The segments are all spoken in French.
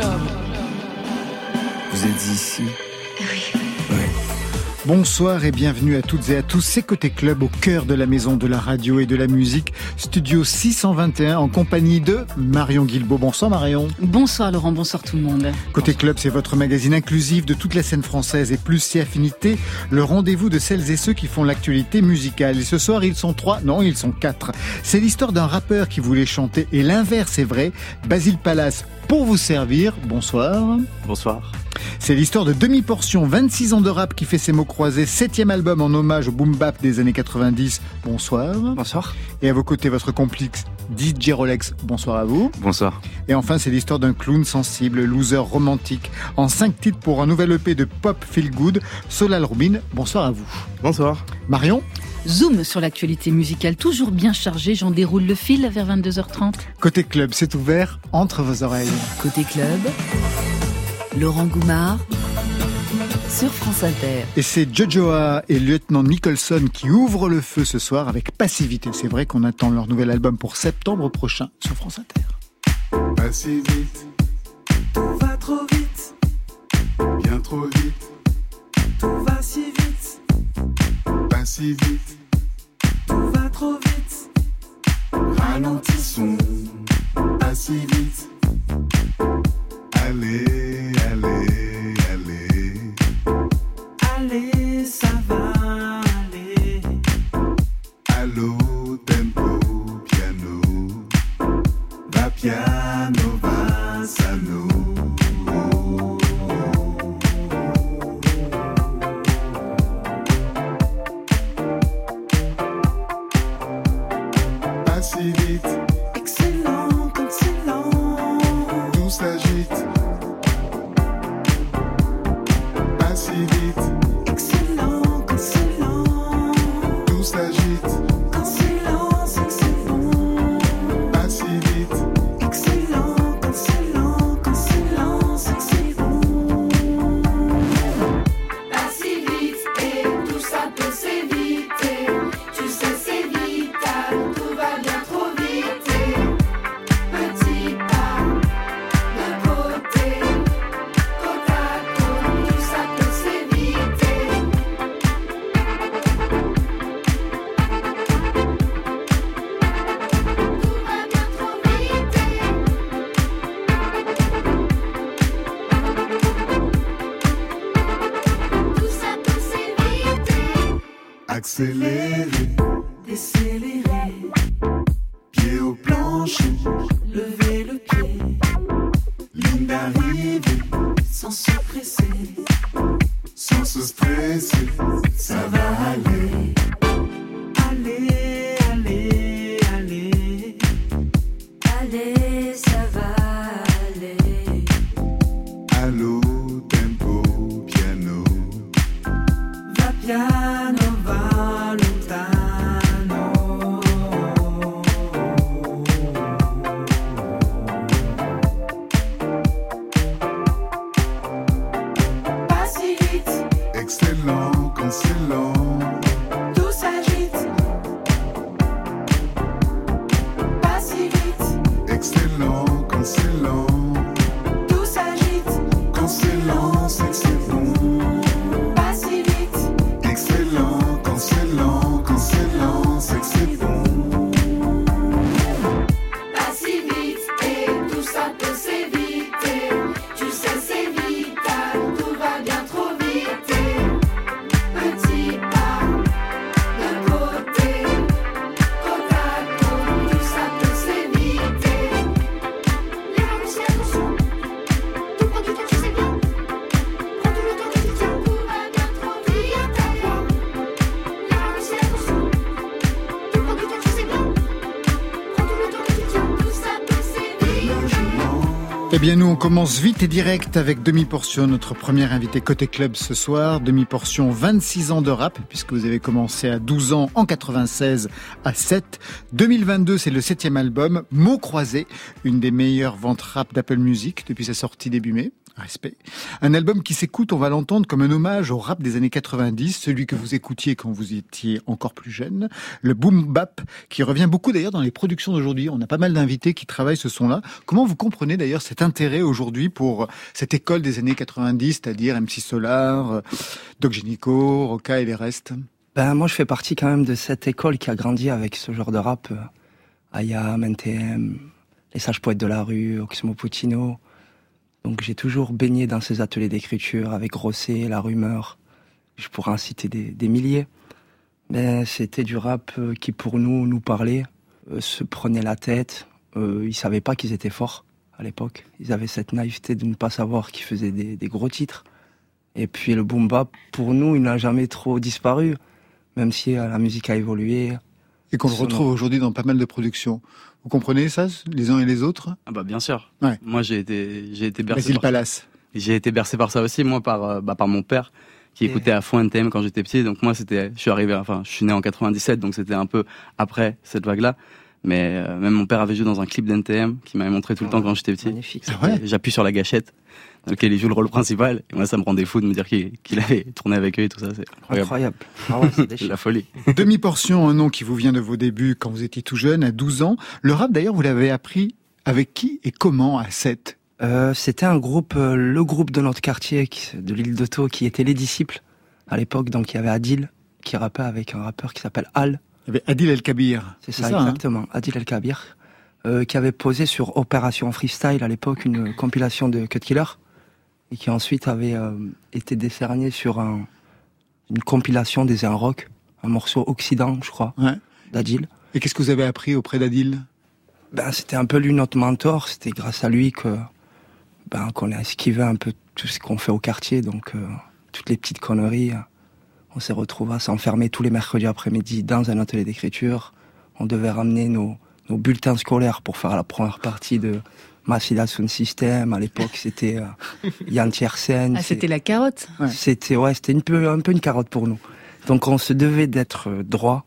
Club. Vous êtes ici Oui. Bonsoir et bienvenue à toutes et à tous. C'est Côté Club au cœur de la maison de la radio et de la musique. Studio 621 en compagnie de Marion Guilbault. Bonsoir Marion. Bonsoir Laurent, bonsoir tout le monde. Côté Club, c'est votre magazine inclusif de toute la scène française et plus si affinité, le rendez-vous de celles et ceux qui font l'actualité musicale. Et ce soir, ils sont trois, non, ils sont quatre. C'est l'histoire d'un rappeur qui voulait chanter et l'inverse est vrai. Basile Palace pour vous servir. Bonsoir. Bonsoir. C'est l'histoire de Demi-Portion, 26 ans de rap qui fait ses mots croisés, septième album en hommage au boom bap des années 90. Bonsoir. Bonsoir. Et à vos côtés, votre complice DJ Rolex. Bonsoir à vous. Bonsoir. Et enfin, c'est l'histoire d'un clown sensible, loser romantique, en cinq titres pour un nouvel EP de pop feel good. Solal Rubin. Bonsoir à vous. Bonsoir. Marion? Zoom sur l'actualité musicale, toujours bien chargé. J'en déroule le fil vers 22h30. Côté club, c'est ouvert entre vos oreilles. Côté club, Laurent Goumard sur France Inter. Et c'est Jojoa et Lieutenant Nicholson qui ouvrent le feu ce soir avec Passivité. C'est vrai qu'on attend leur nouvel album pour septembre prochain sur France Inter. Pas si vite, tout va trop vite, bien trop vite, tout va si vite, pas si vite, tout va trop vite, ralentissons, pas si vite, allez, allez, allez, allez, ça va aller, allô, tempo, piano. Va piano, Accélérer, décélérer, pied au plancher, lever le pied, ligne d'arrivée, sans se presser, sans se stresser, ça va aller. Allez, allez, allez, Allez, ça va aller. allô, tempo, piano, va piano, bien, nous, on commence vite et direct avec Demi-Portion, notre première invité côté club ce soir. Demi-Portion, 26 ans de rap, puisque vous avez commencé à 12 ans en 96 à 7. 2022, c'est le septième album, Mots croisés, une des meilleures ventes rap d'Apple Music depuis sa sortie début mai. Respect. Un album qui s'écoute, on va l'entendre comme un hommage au rap des années 90, celui que vous écoutiez quand vous étiez encore plus jeune, le boom bap, qui revient beaucoup d'ailleurs dans les productions d'aujourd'hui. On a pas mal d'invités qui travaillent ce son-là. Comment vous comprenez d'ailleurs cet intérêt aujourd'hui pour cette école des années 90, c'est-à-dire MC Solar, euh, Doc Gynéco, Roca et les restes? Ben, moi, je fais partie quand même de cette école qui a grandi avec ce genre de rap. euh, IAM, NTM, les sages poètes de la rue, Oxmo Puccino. Donc j'ai toujours baigné dans ces ateliers d'écriture avec Rosset, La Rumeur. Je pourrais en citer des, milliers. Mais c'était du rap euh, qui pour nous nous parlait, euh, se prenait la tête. Euh, ils savaient pas qu'ils étaient forts à l'époque. Ils avaient cette naïveté de ne pas savoir qu'ils faisaient des, des gros titres. Et puis le boom bap, pour nous, il n'a jamais trop disparu, même si euh, la musique a évolué. Et qu'on le retrouve aujourd'hui dans pas mal de productions. Vous comprenez ça, les uns et les autres? Ah bah bien sûr. Ouais. Moi j'ai été j'ai été bercé Basile par ça. Palace. J'ai été bercé par ça aussi moi par euh, bah, par mon père qui Et- écoutait à fond NTM quand j'étais petit donc moi c'était je suis arrivé enfin je suis né en 97 donc c'était un peu après cette vague là mais euh, même mon père avait joué dans un clip d'NTM qui m'avait montré tout le temps quand j'étais petit. Magnifique. C'est vrai? J'appuie sur la gâchette dans lequel il joue le rôle principal et moi ça me rendait fou de me dire qu'il qu'il avait tourné avec eux et tout ça c'est incroyable. Incroyable. Ah ouais. La folie. Demi-portion, un nom qui vous vient de vos débuts quand vous étiez tout jeune, à 12 ans. Le rap, d'ailleurs, vous l'avez appris avec qui et comment à 7 Euh, C'était un groupe, euh, le groupe de notre quartier qui- de l'île d'Auto qui était les disciples à l'époque. Donc il y avait Adil qui rappait avec un rappeur qui s'appelle Al. Il y avait Adil El Kabir. C'est ça, hein exactement. Adil El Kabir. euh, qui avait posé sur Opération Freestyle à l'époque une compilation de Cut Killer et qui ensuite avait euh, été décerné sur un- une compilation des Un Rock, un morceau Occident, je crois, Ouais. d'Adil. Et qu'est-ce que vous avez appris auprès d'Adil? Ben, c'était un peu lui notre mentor. C'était grâce à lui que ben, qu'on a esquivé un peu tout ce qu'on fait au quartier. Donc, euh, toutes les petites conneries. euh, On s'est retrouvés à s'enfermer tous les mercredis après-midi dans un atelier d'écriture. On devait ramener nos, nos bulletins scolaires pour faire la première partie de Massila Sound System. À l'époque, c'était euh, Yann Tiersen. Ah, c'était la carotte. Ouais. c'était ouais, c'était un peu un peu une carotte pour nous. Donc on se devait d'être euh, droit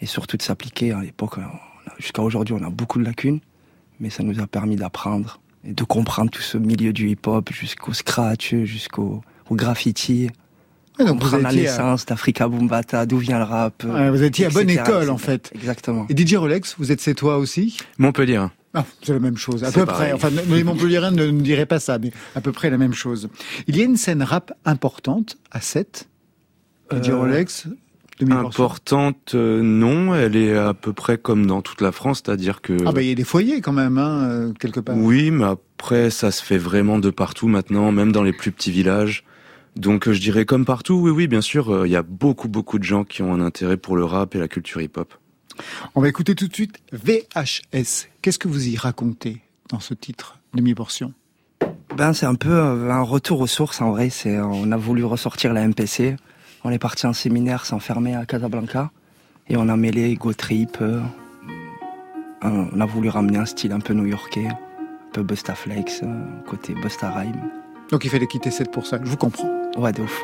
et surtout de s'appliquer. À l'époque, on a- jusqu'à aujourd'hui, on a beaucoup de lacunes, mais ça nous a permis d'apprendre et de comprendre tout ce milieu du hip-hop jusqu'au scratch, jusqu'au au graffiti, Ouais, donc comprendre la étiez, à, naissance d'Africa Boombata, d'où vient le rap. ouais, vous étiez à bonne etc., école, en fait. Exactement. Et DJ Rolex, vous êtes c'est toi aussi? Montpellier. Ah, c'est la même chose, à peu pareil. près. Enfin, les Montpelliérains ne ne diraient pas ça, mais à peu près la même chose. Il y a une scène rap importante à 7. DJ Euh, Rolex. Importante, euh, non. Elle est à peu près comme dans toute la France, c'est-à-dire que. Ah bah il y a des foyers quand même, hein, euh, quelque part. Oui, mais après, ça se fait vraiment de partout maintenant, même dans les plus petits villages. Donc, euh, je dirais comme partout, oui, oui, bien sûr, il y a beaucoup, beaucoup de gens qui ont un intérêt pour le rap et la culture hip-hop. On va écouter tout de suite VHS. Qu'est-ce que vous y racontez dans ce titre, demi-portion? Ben c'est un peu un retour aux sources en vrai. C'est on a voulu ressortir la MPC. On est parti en séminaire, s'enfermer à Casablanca et on a mêlé go trip. euh, on a voulu ramener un style un peu new-yorkais, un peu Busta Flex, euh, côté Busta Rhyme. Donc il fallait quitter 7 pour ça, je vous comprends. Ouais, de ouf.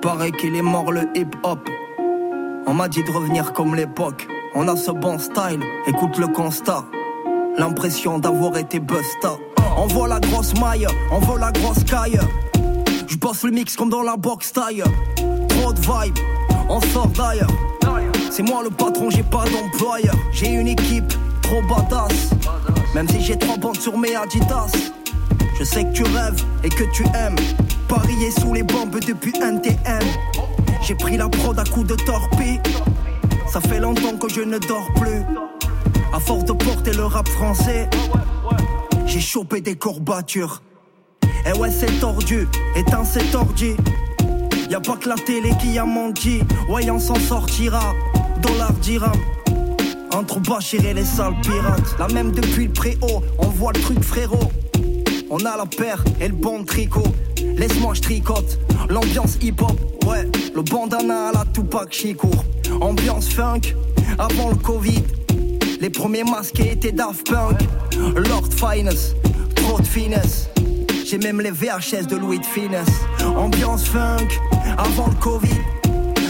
Paraît qu'il est mort le hip-hop. On m'a dit de revenir comme l'époque. On a ce bon style, écoute le constat. L'impression d'avoir été busta. On voit la grosse maille, on veut la grosse caille. Je bosse le mix comme dans la box taille. Trop de vibe, on sort d'ailleurs. C'est moi le patron, j'ai pas d'employeur. J'ai une équipe trop badass. Même si j'ai trois bandes sur mes Adidas. Je sais que tu rêves et que tu aimes parier sous les bombes depuis NTM. J'ai pris la prod à coups de torpille. Ça fait longtemps que je ne dors plus. À force de porter le rap français, j'ai chopé des courbatures. Et ouais, c'est tordu, éteins, c'est tordu. Y a pas que la télé qui a menti. Ouais, on s'en sortira. Dollar dirham. Entre Bachir et les sales pirates. La même depuis le préau, on voit le truc frérot. On a la paire et le bon tricot. Laisse-moi je tricote. L'ambiance hip-hop, ouais. Le bandana à la Tupac Shakur. Ambiance funk, avant le Covid. Les premiers masqués étaient Daft Punk. Lord Finest, trop de finesse. J'ai même les VHS de Louis de Finesse. Ambiance funk, avant le Covid.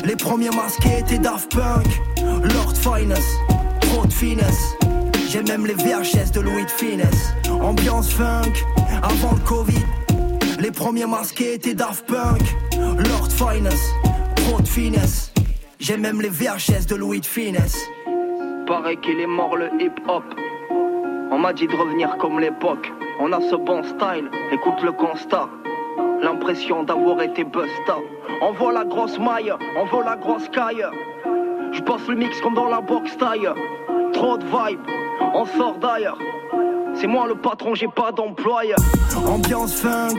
Les premiers masqués étaient Daft Punk. Lord Finest, trop de finesse. J'ai même les VHS de Louis de Finesse. Ambiance funk, avant le Covid. Les premiers masqués étaient Daft Punk, Lord Finest, trop de finesse. J'ai même les VHS de Louis de Finesse. Paraît qu'il est mort le hip hop. On m'a dit de revenir comme l'époque. On a ce bon style, écoute le constat. L'impression d'avoir été busta. On voit la grosse maille, on voit la grosse caille. Je passe le mix comme dans la box taille. Trop de vibe, on sort d'ailleurs. C'est moi le patron, j'ai pas d'employeur. Ambiance funk,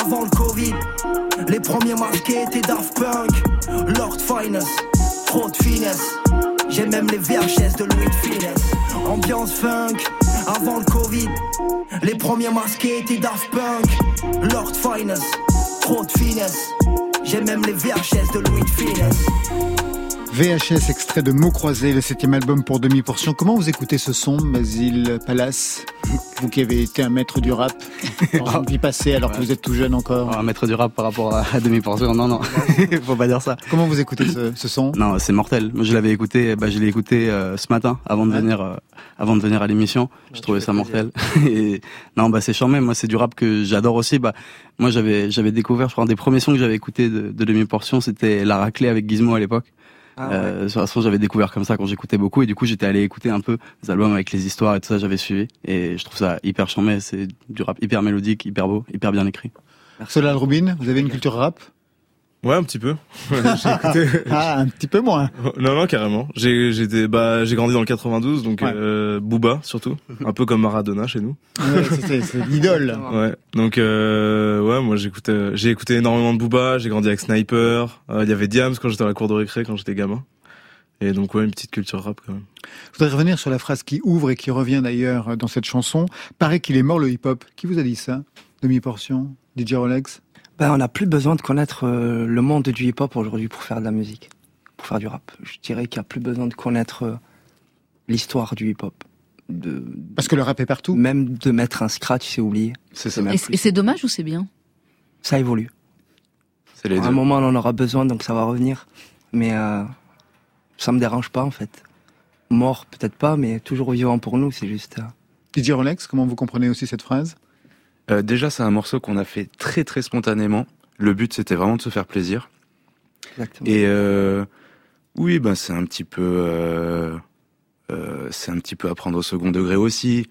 avant le Covid. Les premiers masqués étaient Daft Punk, Lord Finest, trop de finesse. J'ai même les VHS de Louis de Finesse. Ambiance funk, avant le Covid. Les premiers masqués étaient Daft Punk, Lord Finest, trop de finesse. J'ai même les VHS de Louis de Finesse. VHS extrait de Mots croisés, le septième album pour demi-portion. Comment vous écoutez ce son, Basile Palace? Vous qui avez été un maître du rap dans une vie passée alors que vous êtes tout jeune encore. Un maître du rap par rapport à, à demi-portion, non, non, faut pas dire ça. Comment vous écoutez ce, ce son? Non, c'est mortel. Moi, je l'avais écouté, bah, je l'ai écouté euh, ce matin avant de Ouais. venir, euh, avant de venir à l'émission. Je trouvais ça mortel. Et non, bah c'est charmé. Moi, c'est du rap que j'adore aussi. Bah, moi, j'avais, j'avais découvert, je crois, un des premiers sons que j'avais écouté de, de demi-portion, c'était La Raclée avec Gizmo à l'époque. Ah ouais. Euh, sur la son, j'avais découvert comme ça quand j'écoutais beaucoup et du coup j'étais allé écouter un peu des albums avec les histoires et tout ça j'avais suivi. Et je trouve ça hyper charmé c'est du rap hyper mélodique hyper beau hyper bien écrit. Solal Rubin, vous avez une culture rap? Ouais, un petit peu. j'ai écouté. Ah, un petit peu moins. Non, non, carrément. J'ai, j'étais, bah, j'ai grandi dans le 92, donc Ouais. euh, Booba surtout, un peu comme Maradona chez nous. Ouais, c'est- l'idole. Ouais. Donc, euh, ouais, moi j'écoutais, j'ai écouté énormément de Booba. J'ai grandi avec Sniper. Euh, Il y avait Diams quand j'étais à la cour de récré, quand j'étais gamin. Et donc ouais, une petite culture rap quand même. Je voudrais revenir sur la phrase qui ouvre et qui revient d'ailleurs dans cette chanson. Paraît qu'il est mort le hip-hop. Qui vous a dit ça? Demi-portion? DJ Rolex? Ben, on n'a plus besoin de connaître euh, le monde du hip-hop aujourd'hui pour faire de la musique, pour faire du rap. Je dirais qu'il n'y a plus besoin de connaître euh, l'histoire du hip-hop. De, Parce que le rap est partout. même de mettre un scratch, c'est oublié. C'est ça. même Et, et c'est dommage ou c'est bien? Ça évolue. C'est les À un moment, on en aura besoin, donc ça va revenir. Mais euh, ça me dérange pas, en fait. Mort, peut-être pas, mais toujours vivant pour nous, c'est juste... euh, DJ Rolex, comment vous comprenez aussi cette phrase? Euh, déjà, c'est un morceau qu'on a fait très très spontanément. Le but, c'était vraiment de se faire plaisir. exactement. Et euh, oui, ben c'est un petit peu, euh, euh, c'est un petit peu à prendre au second degré aussi.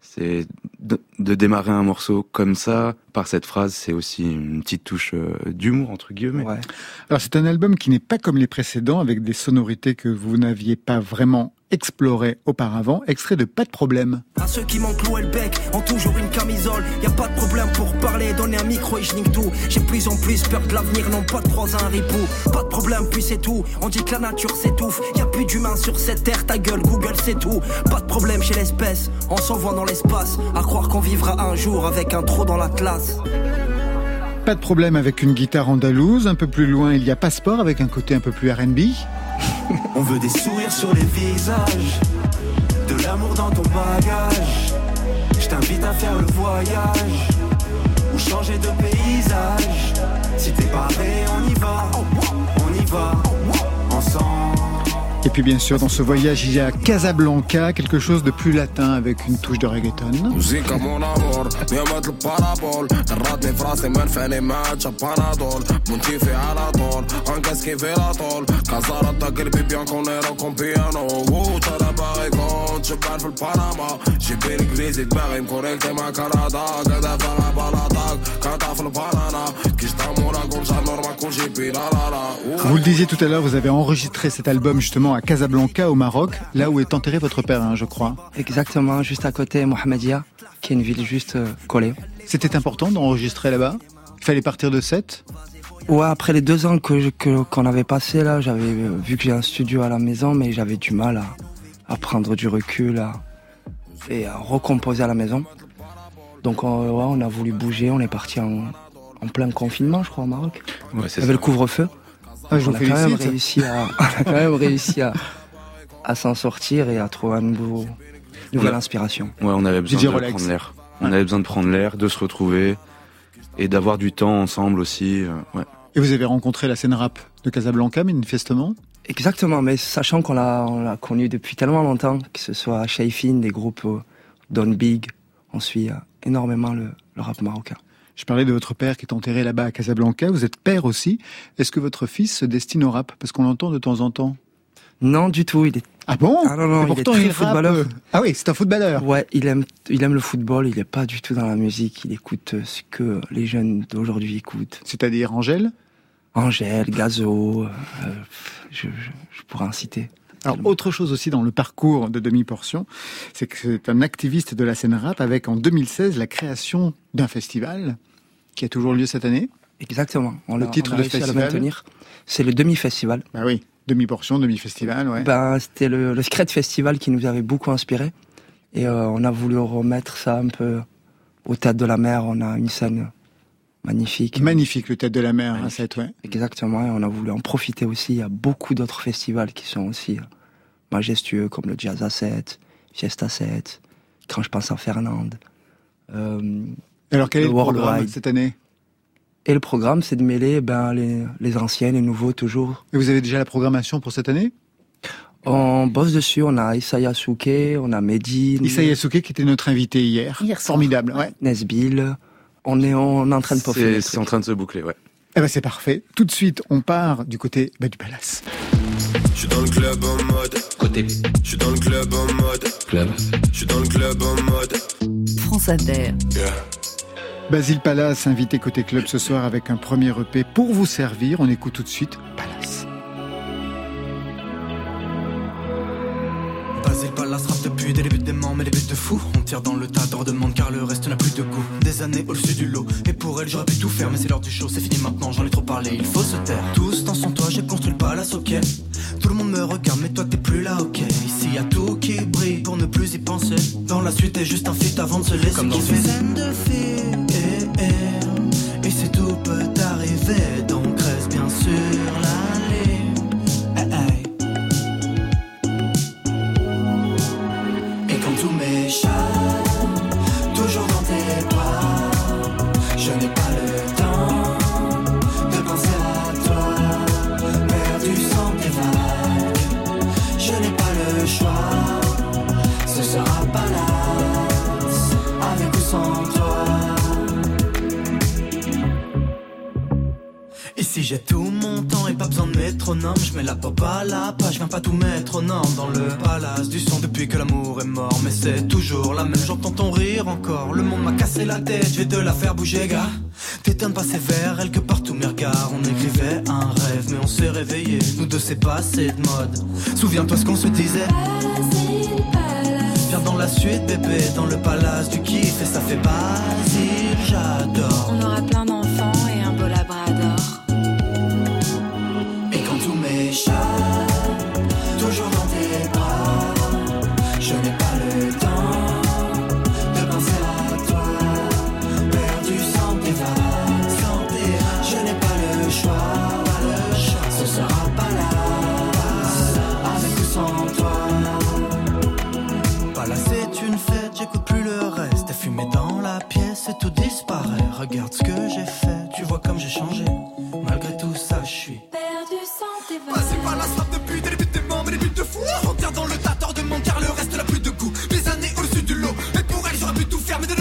C'est de, de démarrer un morceau comme ça par cette phrase, c'est aussi une petite touche euh, d'humour entre guillemets. Ouais. Alors c'est un album qui n'est pas comme les précédents avec des sonorités que vous n'aviez pas vraiment explorées auparavant. Extrait de Pas de problème. À ceux qui m'ont cloué le bec, ont toujours une camisole. Y a pas de problème pour parler, donner un micro et je nique tout. J'ai plus en plus peur de l'avenir, non pas de croiser un ripou. Pas de problème, puis c'est tout. On dit que la nature s'étouffe. Y a plus d'humains sur cette terre, ta gueule, Google c'est tout. Pas de problème chez l'espèce, on s'envoie dans l'espace. À croire qu'on vivra un jour avec un trou dans la classe. Pas de problème avec une guitare andalouse. Un peu plus loin, il y a Passeport avec un côté un peu plus R&B. On veut des sourires sur les visages, de l'amour dans ton bagage. Je t'invite à faire le voyage, ou changer de paysage. Si t'es paré, on y va, on y va. Et puis bien sûr, dans ce voyage, il y a Casablanca, quelque chose de plus latin avec une touche de reggaeton. Vous le disiez tout à l'heure, vous avez enregistré cet album justement à Casablanca, au Maroc, là où est enterré votre père, hein, je crois. Exactement, juste à côté, Mohamedia, qui est une ville juste euh, collée. C'était important d'enregistrer là-bas? Il fallait partir de 7 Ouais, après les deux ans que, qu'on avait passé là, j'avais euh, vu que j'ai un studio à la maison, mais j'avais du mal à, prendre du recul à, et à recomposer à la maison. Donc euh, on a voulu bouger, on est parti en, en plein confinement, je crois, au Maroc. Ouais, Il c'est y avait ça. le couvre-feu. Ah, je on a quand même réussi à, on a quand même réussi à, à s'en sortir et à trouver un nouveau, nouvelle inspiration. Ouais, on avait besoin de Rolex. prendre l'air. On avait besoin de prendre l'air, de se retrouver et d'avoir du temps ensemble aussi. euh, ouais. Et vous avez rencontré la scène rap de Casablanca, manifestement? Exactement, mais sachant qu'on l'a, on l'a connu depuis tellement longtemps, que ce soit Shaifin, des groupes euh, Don Big, on suit euh, énormément le, le rap marocain. Je parlais de votre père qui est enterré là-bas à Casablanca. Vous êtes père aussi. Est-ce que votre fils se destine au rap? Parce qu'on l'entend de temps en temps. Non, du tout. Il est. Ah bon? Ah non, non, Et il est pourtant, très il footballeur. Ah oui, c'est un footballeur. Ouais, il aime, il aime le football. Il est pas du tout dans la musique. Il écoute euh, ce que les jeunes d'aujourd'hui écoutent. C'est-à-dire Angèle? Angèle, Gazo. euh, je, je, je pourrais en citer. Alors, autre chose aussi dans le parcours de Demi-Portion, c'est que c'est un activiste de la scène rap avec en 2016 la création d'un festival qui a toujours lieu cette année. Exactement. On Le titre on a de festival. C'est le demi-festival. Bah oui, demi-portion, demi-festival, ouais. Ben, c'était le, le Scred Festival qui nous avait beaucoup inspiré. Et euh, on a voulu remettre ça un peu au théâtre de la mer. On a une scène magnifique. Magnifique le tête de la mer à cette, ouais. Exactement. Et on a voulu en profiter aussi. Il y a beaucoup d'autres festivals qui sont aussi euh, majestueux, comme le Jazz à 7, Fiesta 7, quand je pense à Fernande. Euh, Alors quel est le programme cette année? Et le programme, c'est de mêler ben, les, les anciens, les nouveaux, toujours. Et vous avez déjà la programmation pour cette année? On bosse dessus, on a Isaya Souke, on a Medine, Issa Yasuke qui était notre invité hier. Hier soir. Formidable, ouais. Nesbill. On est, en train de peaufiner. C'est en train de se boucler, ouais. Eh ben c'est parfait. Tout de suite, on part du côté bah, du palace. Je suis dans le club en mode. Côté Je suis dans le club en mode. club. Je suis dans le club en mode. France Inter. Basile Palace, invité côté club ce soir avec un premier EP pour vous servir. On écoute tout de suite Palace. Basile Palace rap depuis des débuts des membres mais des buts de fou On tire dans le tas, de demande car le reste n'a plus de goût. Des années au-dessus du lot Et pour elle j'aurais pu tout faire mais c'est l'heure du show C'est fini maintenant j'en ai trop parlé il faut se taire. Tous dans son toit j'ai construit le palace ok. Tout le monde me regarde mais toi t'es plus là ok. Ici y a tout qui brille pour ne plus y penser. Dans la suite t'es juste un feat avant de se laisser Comme dans une scène de film eh, eh. Et c'est tout peut arriver à la viens pas tout mettre aux normes Dans le palace du son depuis que l'amour est mort. Mais c'est toujours la même, j'entends ton rire encore. Le monde m'a cassé la tête, je vais te la faire bouger gars. T'éteins pas sévère, elle que partout mes regards. On écrivait un rêve mais on s'est réveillé. Nous deux c'est passé de mode. Souviens-toi ce qu'on se disait. Viens dans la suite bébé, dans le palace du kiff. Et ça fait Basile,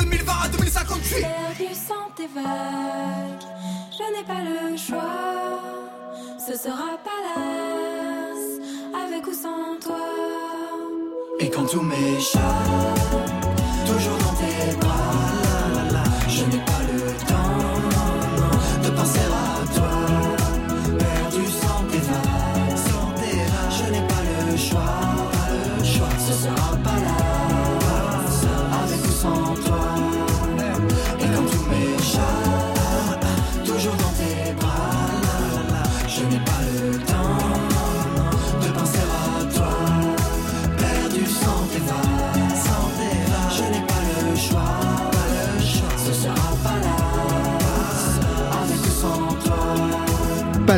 2020 à 2058 Perdu sans tes vagues, je n'ai pas le choix. Ce sera palace, avec ou sans toi. Et quand tout m'échappe Toujours dans tes bras. Je n'ai pas le temps De penser à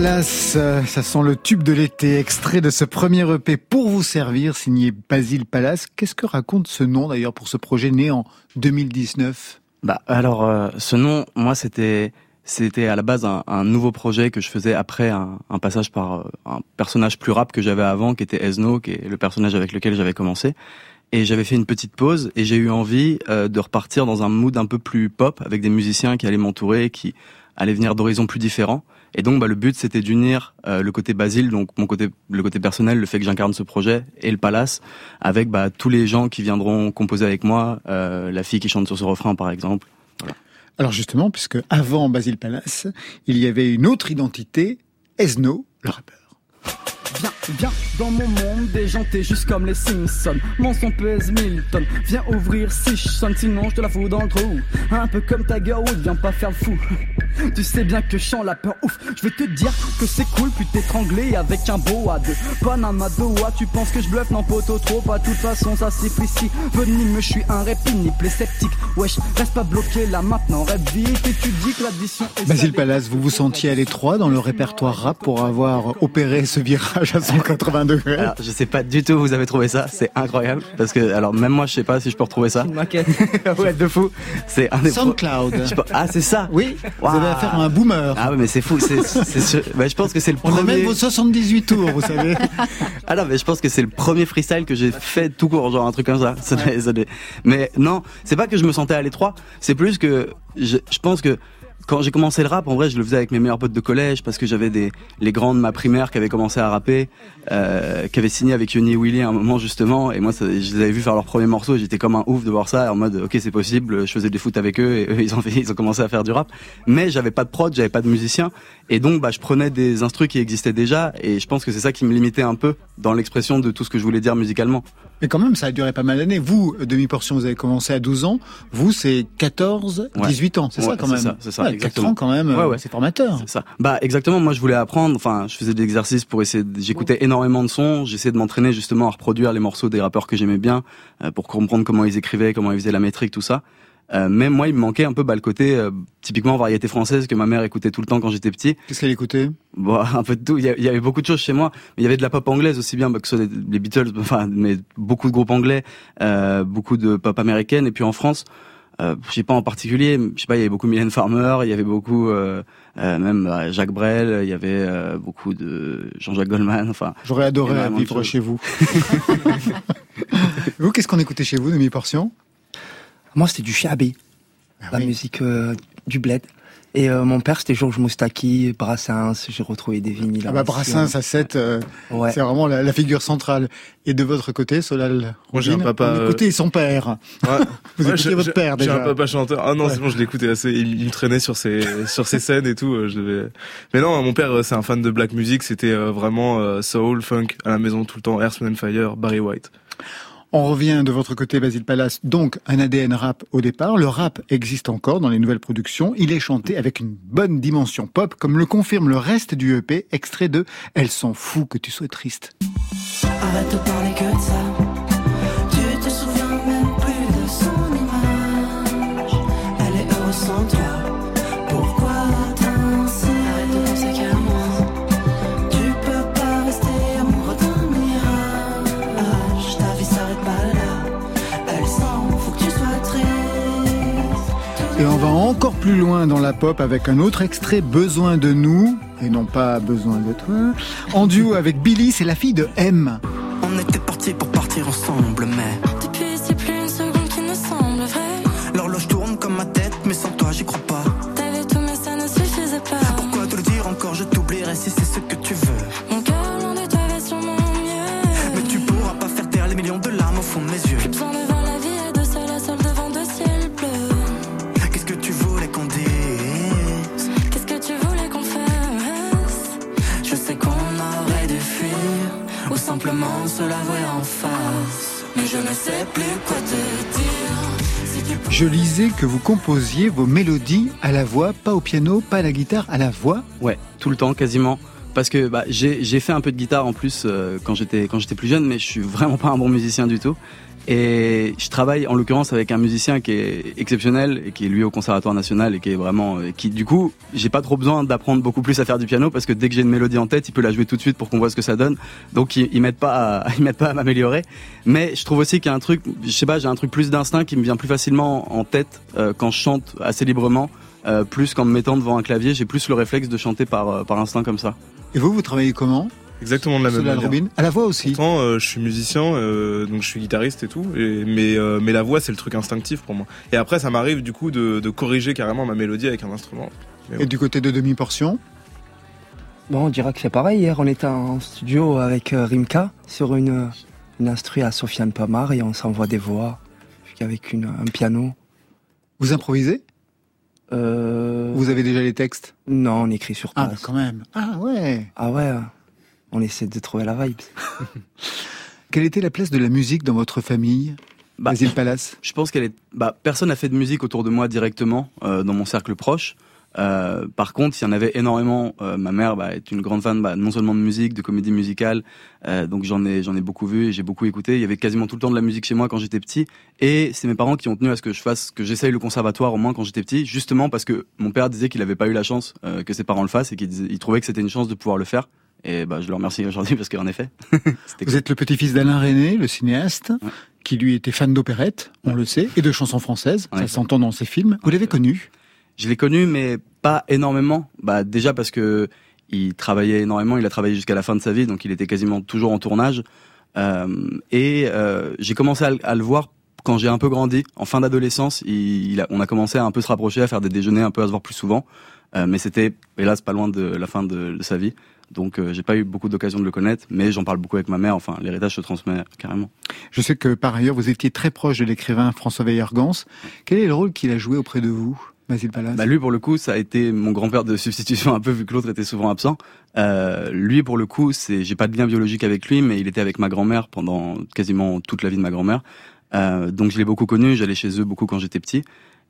Palace, ça sent le tube de l'été, extrait de ce premier EP pour vous servir, signé Basile Palace. Qu'est-ce que raconte ce nom d'ailleurs pour ce projet né en 2019 Bah alors euh, ce nom, moi c'était c'était à la base un, un nouveau projet que je faisais après un, un passage par euh, un personnage plus rap que j'avais avant, qui était Esno, qui est le personnage avec lequel j'avais commencé. Et j'avais fait une petite pause et j'ai eu envie euh, de repartir dans un mood un peu plus pop avec des musiciens qui allaient m'entourer, qui allaient venir d'horizons plus différents. Et donc, bah, le but, c'était d'unir euh, le côté Basile, donc mon côté, le côté personnel, le fait que j'incarne ce projet, et le Palace, avec bah, tous les gens qui viendront composer avec moi, euh, la fille qui chante sur ce refrain, par exemple. Alors justement, puisque avant Basile Palace, il y avait une autre identité, Esno, le rappeur. Viens, viens dans mon monde, déjanté juste comme les Simpsons. Mon son pèse Milton. Viens ouvrir si je sonne, sinon je te la fous dans le trou. Un peu comme ta girl, viens pas faire le fou. Tu sais bien que je chante la peur, ouf. Je vais te dire que c'est cool, puis t'étrangler avec un beau à deux. Panama Doha, tu penses que je bluffe, non poteau trop. Pas de toute façon, ça c'est précis. Venime, je suis un répinible, sceptique. Wesh, reste pas bloqué là maintenant, rêve vite. Et tu dis que l'addition est. Basile Palace, vous vous sentiez à l'étroit dans le répertoire rap pour avoir opéré ce virage à 180 degrés Alors, je sais pas du tout vous avez trouvé ça, c'est incroyable. Parce que, alors, même moi, je sais pas si je peux retrouver ça. maquette. ouais, de fou. C'est un des SoundCloud. Ah, c'est ça Oui, Waouh. Avez affaire à un boomer. Ah ouais, mais c'est fou. C'est, c'est sûr- bah, je pense que c'est le On a premier. même vos 78 tours, vous savez. Ah non, mais je pense que c'est le premier freestyle que j'ai fait tout court, genre un truc comme ça. Doit- Mais non, c'est pas que je me sentais à l'étroit, c'est plus que je, je pense que quand j'ai commencé le rap, en vrai, je le faisais avec mes meilleurs potes de collège parce que j'avais des les grands de ma primaire qui avaient commencé à rapper, euh, qui avaient signé avec Yoni et Willy à un moment justement, et moi, je les avais vus faire leur premier morceau, j'étais comme un ouf de voir ça, en mode, ok, c'est possible, je faisais des foot avec eux, et eux, ils ont ils ont commencé à faire du rap, mais j'avais pas de prod, j'avais pas de musicien, et donc, bah, je prenais des instrus qui existaient déjà, et je pense que c'est ça qui me limitait un peu dans l'expression de tout ce que je voulais dire musicalement. Mais quand même, ça a duré pas mal d'années. Vous, demi-portion, vous avez commencé à 12 ans. Vous, c'est 14, Ouais. 18 ans. C'est ça quand même. ça, c'est ça, Ouais, 4 exactement. ans quand même. Ouais, euh, ouais. C'est formateur. C'est ça. Bah exactement. Moi, je voulais apprendre. Enfin, je faisais des exercices pour essayer. de- J'écoutais énormément de sons. J'essayais de m'entraîner justement à reproduire les morceaux des rappeurs que j'aimais bien euh, pour comprendre comment ils écrivaient, comment ils faisaient la métrique, tout ça. Euh, mais moi, il me manquait un peu bah, le côté euh, typiquement variété française que ma mère écoutait tout le temps quand j'étais petit. Qu'est-ce qu'elle écoutait? Bon, un peu de tout. Il y, avait beaucoup de choses chez moi, mais il y avait de la pop anglaise aussi bien, bah, que ce soit les, les Beatles, enfin, mais beaucoup de groupes anglais, euh, beaucoup de pop américaine, et puis en France, euh, je sais pas en particulier, je sais pas, il y avait beaucoup Mylène Farmer, il y avait beaucoup euh, euh, même euh, Jacques Brel, il y avait euh, beaucoup de Jean-Jacques Goldman, enfin. J'aurais adoré vivre chez vous. vous, qu'est-ce qu'on écoutait chez vous, demi-portion Moi, c'était du chiabi, la musique euh, du bled. Et euh, mon père, c'était Georges Moustaki, Brassens, j'ai retrouvé des vinyles. Ah bah. Brassens à 7, euh, Ouais. c'est vraiment la, la figure centrale. Et de votre côté, Solal Moi, j'ai un papa, euh, écoutez son père. Ouais. Vous Ouais, écoutez j'ai- votre j'ai- père J'ai déjà. un papa chanteur. Ah non, Ouais. c'est bon, je l'écoutais assez. Il, il me traînait sur ses sur ses scènes et tout. euh, Je devais... Mais non, mon père, euh, c'est un fan de black music. C'était euh, vraiment euh, soul, funk à la maison tout le temps. Earth, Fire, Barry White. On revient de votre côté, Basile Palace. Donc, un ADN rap au départ. Le rap existe encore dans les nouvelles productions. Il est chanté avec une bonne dimension pop, comme le confirme le reste du EP, extrait de Elle s'en fout que tu sois triste. Va encore plus loin dans la pop avec un autre extrait, Besoin de nous, et non pas Besoin de toi. En duo avec Billy, c'est la fille de M. On était partis pour partir ensemble, mais Depuis, c'est plus une seconde qui ne semble vraie. l'horloge tourne comme ma tête, mais sans Je lisais que vous composiez vos mélodies à la voix, pas au piano, pas à la guitare, à la voix. Ouais, tout le temps, quasiment. Parce que bah, j'ai fait un peu de guitare en plus euh, quand j'étais quand j'étais plus jeune, mais je suis vraiment pas un bon musicien du tout. Et je travaille en l'occurrence avec un musicien qui est exceptionnel et qui est lui au Conservatoire National et qui est vraiment euh, qui du coup j'ai pas trop besoin d'apprendre beaucoup plus à faire du piano parce que dès que j'ai une mélodie en tête, il peut la jouer tout de suite pour qu'on voit ce que ça donne. Donc il, il m'aide pas à, pas à m'améliorer. Mais je trouve aussi qu'il y a un truc, je sais pas, j'ai un truc plus d'instinct qui me vient plus facilement en tête euh, quand je chante assez librement. euh, plus qu'en me mettant devant un clavier, j'ai plus le réflexe de chanter par, par instinct comme ça. Et vous, vous travaillez comment? Exactement de la même manière. Rubin, à la voix aussi. Pourtant, euh, je suis musicien, euh, donc je suis guitariste et tout, et- mais, euh, mais la voix, c'est le truc instinctif pour moi. Et après, ça m'arrive du coup de, de corriger carrément ma mélodie avec un instrument. Mais Et ouais. du côté de demi-portion Bon, on dira que c'est pareil. Hier, on était en studio avec euh, Rimka sur une, une instru à Sofiane Pamar et on s'envoie des voix avec une, un piano. Vous improvisez? Euh, Vous avez déjà les textes? Non, on écrit sur Ah, place. quand même. Ah, ouais. Ah ouais, on essaie de trouver la vibe. Quelle était la place de la musique dans votre famille Bah, Basile Palace? Je pense qu'elle est. Bah, personne n'a fait de musique autour de moi directement euh, dans mon cercle proche. Euh, par contre, il y en avait énormément. Euh, ma mère bah, est une grande fan, bah, non seulement de musique, de comédie musicale, euh, donc j'en ai j'en ai beaucoup vu, et j'ai beaucoup écouté. Il y avait quasiment tout le temps de la musique chez moi quand j'étais petit, et c'est mes parents qui ont tenu à ce que je fasse, que j'essaye le conservatoire au moins quand j'étais petit, justement parce que mon père disait qu'il n'avait pas eu la chance euh, que ses parents le fassent et qu'il disait- il trouvait que c'était une chance de pouvoir le faire. Et bah, je le remercie aujourd'hui parce qu'en effet, Vous êtes le petit-fils d'Alain René, le cinéaste, qui lui était fan d'opérette, on le sait, et de chansons françaises, ça s'entend dans ses films. Vous l'avez connu? Je l'ai connu, mais pas énormément. Bah déjà parce que il travaillait énormément. Il a travaillé jusqu'à la fin de sa vie, donc il était quasiment toujours en tournage. Euh, et euh, j'ai commencé à, le- à le voir quand j'ai un peu grandi, en fin d'adolescence. Il, il a- on a commencé à un peu se rapprocher, à faire des déjeuners, un peu à se voir plus souvent. Euh, mais c'était, hélas, pas loin de la fin de, de sa vie. Donc euh, j'ai pas eu beaucoup d'occasion de le connaître, mais j'en parle beaucoup avec ma mère. Enfin, l'héritage se transmet carrément. Je sais que par ailleurs, vous étiez très proche de l'écrivain François Weyer-Gans. Quel est le rôle qu'il a joué auprès de vous, Basile Palace Bah lui pour le coup ça a été mon grand-père de substitution un peu vu que l'autre était souvent absent. Euh, lui pour le coup c'est j'ai pas de lien biologique avec lui mais il était avec ma grand-mère pendant quasiment toute la vie de ma grand-mère. Euh, donc je l'ai beaucoup connu, j'allais chez eux beaucoup quand j'étais petit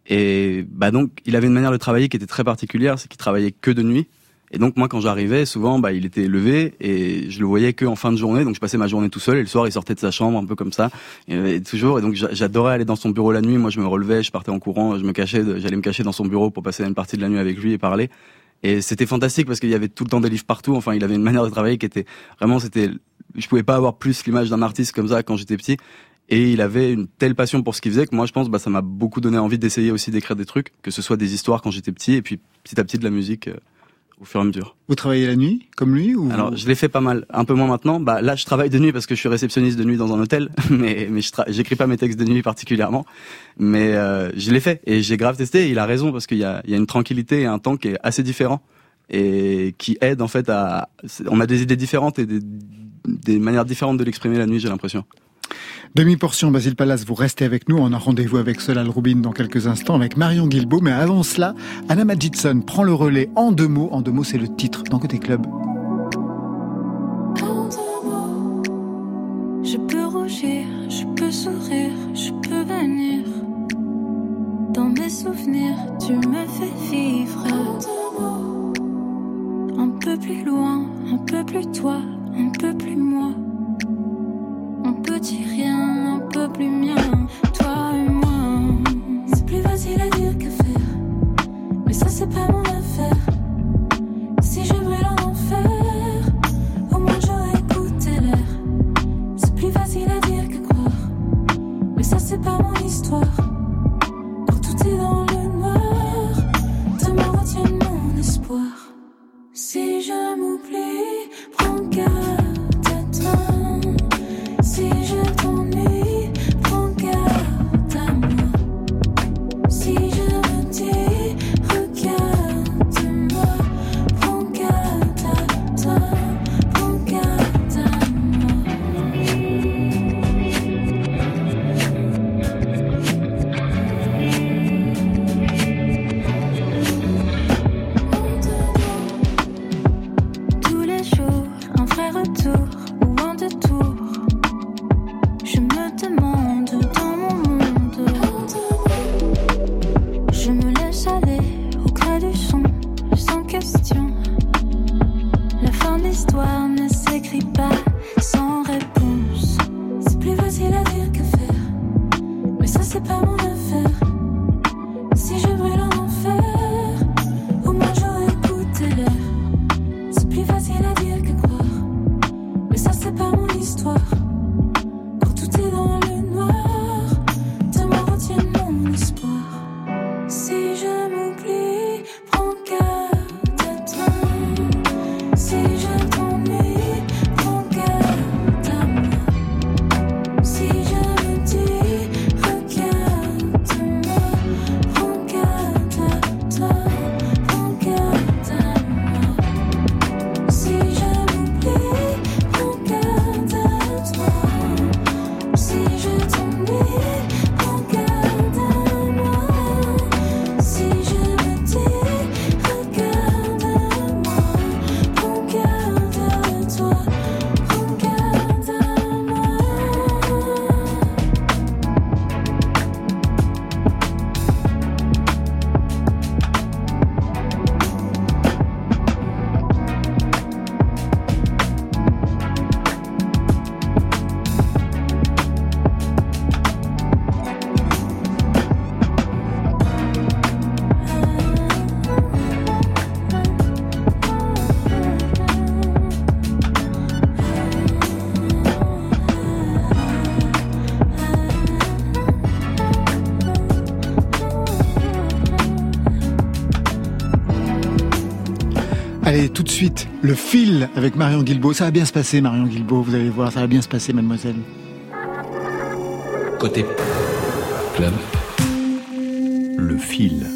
et bah donc il avait une manière de travailler qui était très particulière, c'est qu'il travaillait que de nuit. Et donc moi quand j'arrivais souvent bah il était levé et je le voyais que en fin de journée. Donc je passais ma journée tout seul et le soir il sortait de sa chambre un peu comme ça et, et toujours. Et donc j'a- j'adorais aller dans son bureau la nuit. Moi je me relevais je partais en courant je me cachais j'allais me cacher dans son bureau pour passer une partie de la nuit avec lui et parler. Et c'était fantastique parce qu'il y avait tout le temps des livres partout. Enfin il avait une manière de travailler qui était vraiment c'était je pouvais pas avoir plus l'image d'un artiste comme ça quand j'étais petit. Et il avait une telle passion pour ce qu'il faisait que moi je pense bah ça m'a beaucoup donné envie d'essayer aussi d'écrire des trucs que ce soit des histoires quand j'étais petit et puis petit à petit de la musique euh, au fur et à mesure Vous travaillez la nuit, comme lui ou alors, je l'ai fait pas mal, un peu moins maintenant. Bah là, je travaille de nuit parce que je suis réceptionniste de nuit dans un hôtel, mais mais je tra- j'écris pas mes textes de nuit particulièrement. Mais euh, je l'ai fait et j'ai grave testé. Et il a raison parce qu'il y a il y a une tranquillité et un temps qui est assez différent et qui aide en fait à. On a des idées différentes et des des manières différentes de l'exprimer la nuit. J'ai l'impression. Demi-portion, Basile Palace, vous restez avec nous. On a rendez-vous avec Solal Rubin dans quelques instants, avec Marion Guilbault. Mais avant cela, Anna Majidson prend le relais en deux mots. En deux mots, c'est le titre dans Côté Club. Je peux rougir, je peux sourire, je peux venir. Dans mes souvenirs, tu me fais vivre. Un peu plus loin, un peu plus toi, un peu plus moi. Petit rien, un peu plus mien, toi et moi. C'est plus facile à dire qu'à faire, mais ça c'est pas mon affaire. Si je brûle en enfer, au moins j'aurais écouté l'air. C'est plus facile à dire qu'à croire. Mais ça, c'est pas mon histoire. Quand tout est dans le noir, tes mains retiennent mon espoir. Si je le fil avec Marion Guilbault. Ça va bien se passer, Marion Guilbault, vous allez voir, ça va bien se passer, mademoiselle. Côté club, le fil.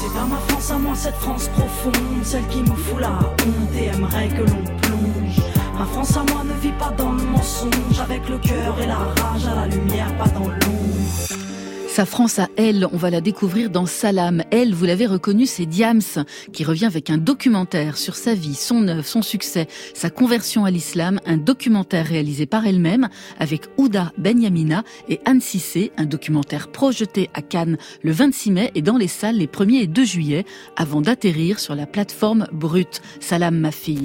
C'est dans ma France à moi, cette France profonde, celle qui me fout la honte et aimerait que l'on plonge. Ma France à moi ne vit pas dans le mensonge, avec le cœur et la rage à la lumière, pas dans l'ombre. Sa France à elle, on va la découvrir dans Salam. Elle, vous l'avez reconnu, c'est Diams, qui revient avec un documentaire sur sa vie, son œuvre, son succès, sa conversion à l'islam, un documentaire réalisé par elle-même avec Ouda Benyamina et Anne Cissé, un documentaire projeté à Cannes le 26 mai et dans les salles les 1er et 2 juillet, avant d'atterrir sur la plateforme Brute. Salam, ma fille.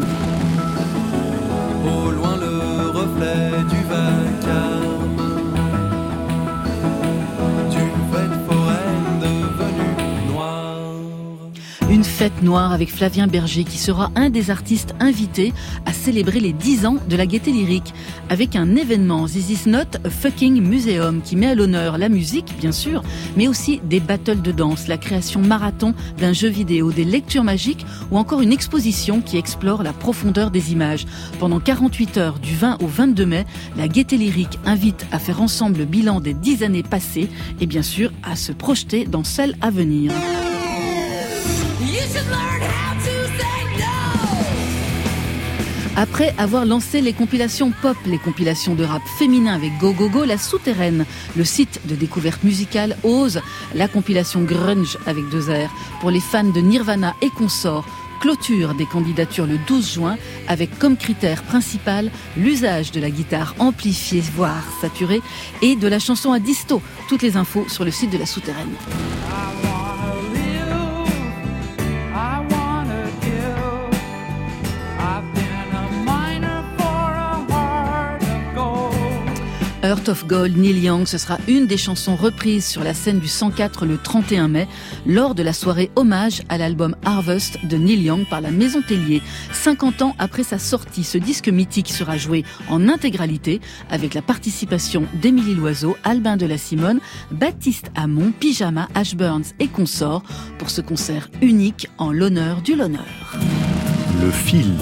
Noire avec Flavien Berger qui sera un des artistes invités à célébrer les 10 ans de la gaieté lyrique avec un événement This is not fucking museum qui met à l'honneur la musique bien sûr mais aussi des battles de danse, la création marathon d'un jeu vidéo, des lectures magiques ou encore une exposition qui explore la profondeur des images. Pendant 48 heures du 20 au 22 mai, la gaieté lyrique invite à faire ensemble le bilan des 10 années passées et bien sûr à se projeter dans celles à venir. Après avoir lancé les compilations pop, les compilations de rap féminin avec Go Go Go, la souterraine, le site de découverte musicale ose la compilation grunge avec deux R pour les fans de Nirvana et consorts. Clôture des candidatures le 12 juin avec comme critère principal l'usage de la guitare amplifiée voire saturée et de la chanson à disto. Toutes les infos sur le site de la souterraine. Of Gold, Neil Young, ce sera une des chansons reprises sur la scène du 104 le 31 mai, lors de la soirée hommage à l'album Harvest de Neil Young par la Maison Tellier. 50 ans après sa sortie, ce disque mythique sera joué en intégralité avec la participation d'Émilie Loiseau, Albin de la Simone, Baptiste Hamon, Pyjama, Ashburns et consorts pour ce concert unique en l'honneur du l'honneur. Le fil.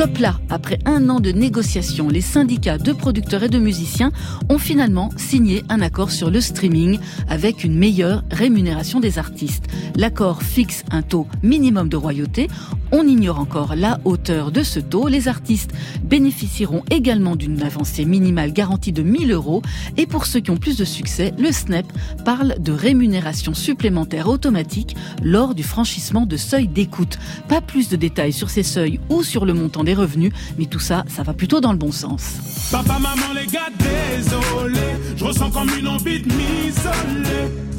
Top là, après un an de négociations, les syndicats de producteurs et de musiciens ont finalement signé un accord sur le streaming avec une meilleure rémunération des artistes. L'accord fixe un taux minimum de royauté. On ignore encore la hauteur de ce taux. Les artistes bénéficieront également d'une avancée minimale garantie de 1000 euros. Et pour ceux qui ont plus de succès, le SNEP parle de rémunération supplémentaire automatique lors du franchissement de seuils d'écoute. Pas plus de détails sur ces seuils ou sur le montant des revenus, mais tout ça, ça va plutôt dans le bon sens. Papa, maman, les gars, désolé. Je ressens comme une envie de m'isoler.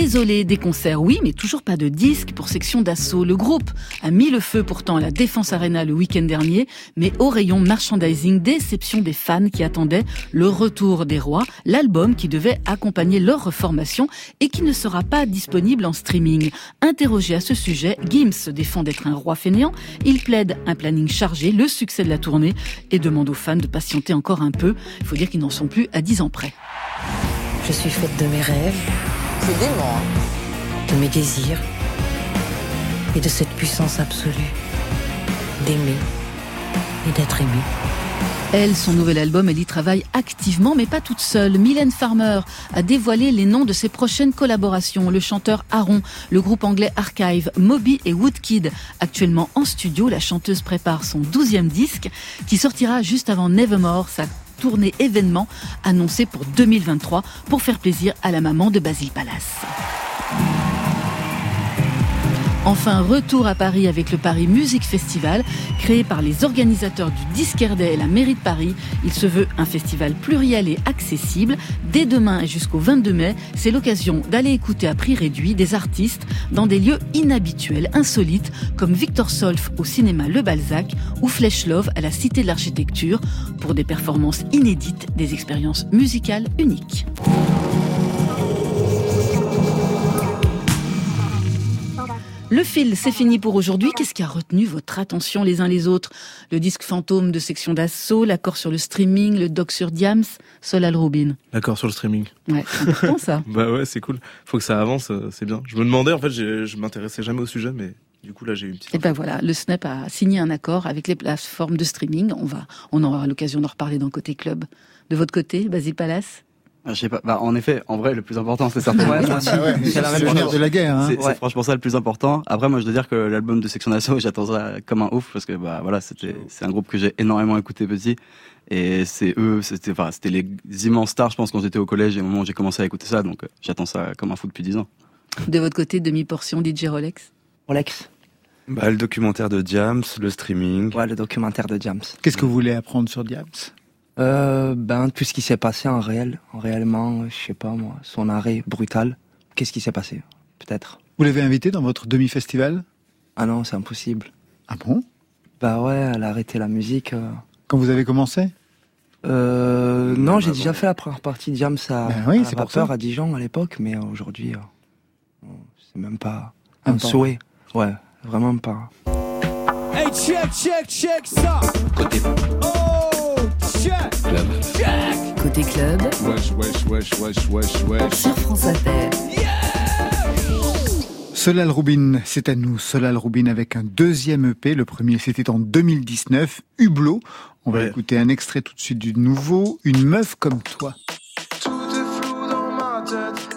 Désolé des concerts, oui, mais toujours pas de disques pour section d'assaut. Le groupe a mis le feu pourtant à la Défense Arena le week-end dernier, mais au rayon merchandising, déception des fans qui attendaient le retour des rois, l'album qui devait accompagner leur reformation et qui ne sera pas disponible en streaming. Interrogé à ce sujet, Gims se défend d'être un roi fainéant. Il plaide un planning chargé, le succès de la tournée et demande aux fans de patienter encore un peu. Il faut dire qu'ils n'en sont plus à 10 ans près. Je suis faite de mes rêves. C'est dément. De mes désirs. Et de cette puissance absolue. D'aimer. Et d'être aimé. Elle, son nouvel album, elle y travaille activement, mais pas toute seule. Mylène Farmer a dévoilé les noms de ses prochaines collaborations. Le chanteur Aaron, le groupe anglais Archive, Moby et Woodkid. Actuellement en studio, la chanteuse prépare son douzième disque qui sortira juste avant Nevermore, sa tournée événement annoncée pour 2023 pour faire plaisir à la maman de Basil Palace. Enfin, retour à Paris avec le Paris Music Festival, créé par les organisateurs du Disquerdet et la mairie de Paris. Il se veut un festival pluriel et accessible. Dès demain et jusqu'au 22 mai, c'est l'occasion d'aller écouter à prix réduit des artistes dans des lieux inhabituels, insolites, comme Victor Solf au cinéma Le Balzac ou Flesh Love à la Cité de l'Architecture, pour des performances inédites, des expériences musicales uniques. Le fil, c'est fini pour aujourd'hui. Qu'est-ce qui a retenu votre attention les uns les autres? Le disque fantôme de section d'assaut, l'accord sur le streaming, le doc sur Diams, Solal Rubin. L'accord sur le streaming. Ouais, c'est important ça. bah ouais, c'est cool. Faut que ça avance, euh, c'est bien. Je me demandais, en fait, je m'intéressais jamais au sujet, mais du coup là j'ai eu une petite. Et ben voilà, le SNEP a signé un accord avec les plateformes de streaming. On va, on aura l'occasion d'en reparler dans côté club. De votre côté, Basile Palace? Je sais pas. Bah, en effet, en vrai, le plus important, c'est certainement. Ouais. Ah c'est le nerf de la guerre, hein. C'est Ouais. franchement ça le plus important. Après, moi, je dois dire que l'album de Section d'Assaut, j'attends ça comme un ouf parce que bah voilà, c'était c'est un groupe que j'ai énormément écouté petit et c'est eux, c'était enfin c'était les immenses stars, je pense, quand j'étais au collège et au moment où j'ai commencé à écouter ça. Donc, euh, j'attends ça comme un fou depuis 10 ans. De votre côté, demi-portion DJ Rolex Rolex. Bah, le documentaire de Diams, le streaming. Ouais, le documentaire de Diams. Qu'est-ce que vous voulez apprendre sur Diams? Euh, ben, tout ce qui s'est passé en réel, en réellement, je sais pas moi, son arrêt brutal. Qu'est-ce qui s'est passé Peut-être? Vous l'avez invité dans votre demi-festival? Ah non, c'est impossible. Ah bon? Bah ouais, elle a arrêté la musique. euh. Quand vous avez commencé? Euh, non, j'ai déjà fait la première partie de Diams à, Ben oui, à la c'est pour vapeur à Dijon à l'époque, mais aujourd'hui, euh, c'est même pas un pas. souhait. Ouais, vraiment pas. Hey, check, check, check ça. Côté. Oh, Côté club, Wesh, wesh, wesh, wesh, wesh, wesh. sur France Inter. Solal Rubin, c'est à nous. Solal Rubin avec un deuxième EP. Le premier, c'était en 2019. Hublot. On va Ouais. écouter un extrait tout de suite du nouveau. Une meuf comme toi. Tout est flou dans ma tête.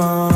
Le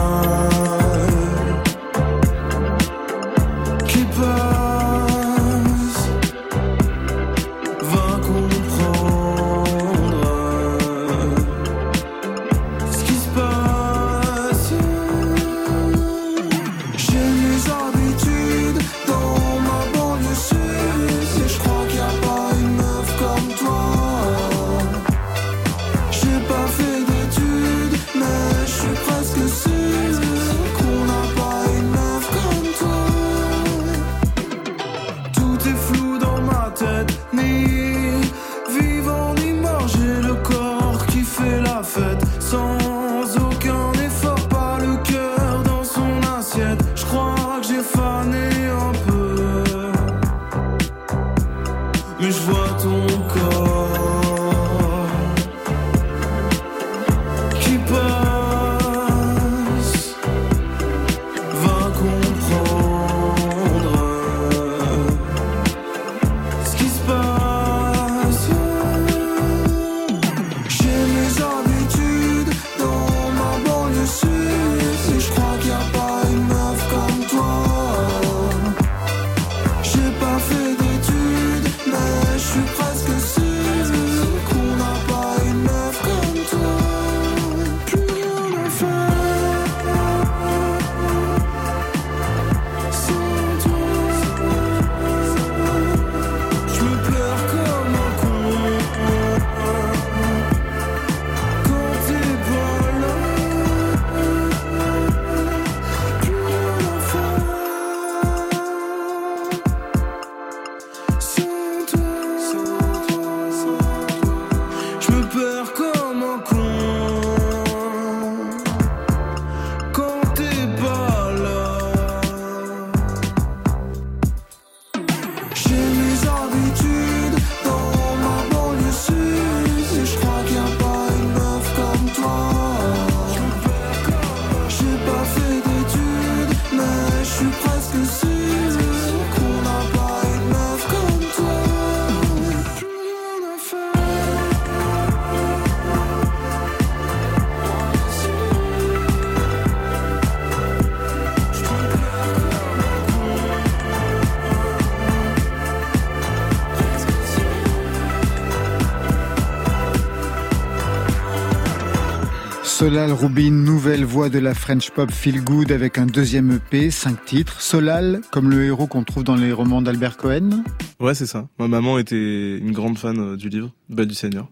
Solal Rubin, nouvelle voix de la French pop feel good avec un deuxième EP, cinq titres. Solal, comme le héros qu'on trouve dans les romans d'Albert Cohen. Ouais, c'est ça. Ma maman était une grande fan euh, du livre, Belle du Seigneur.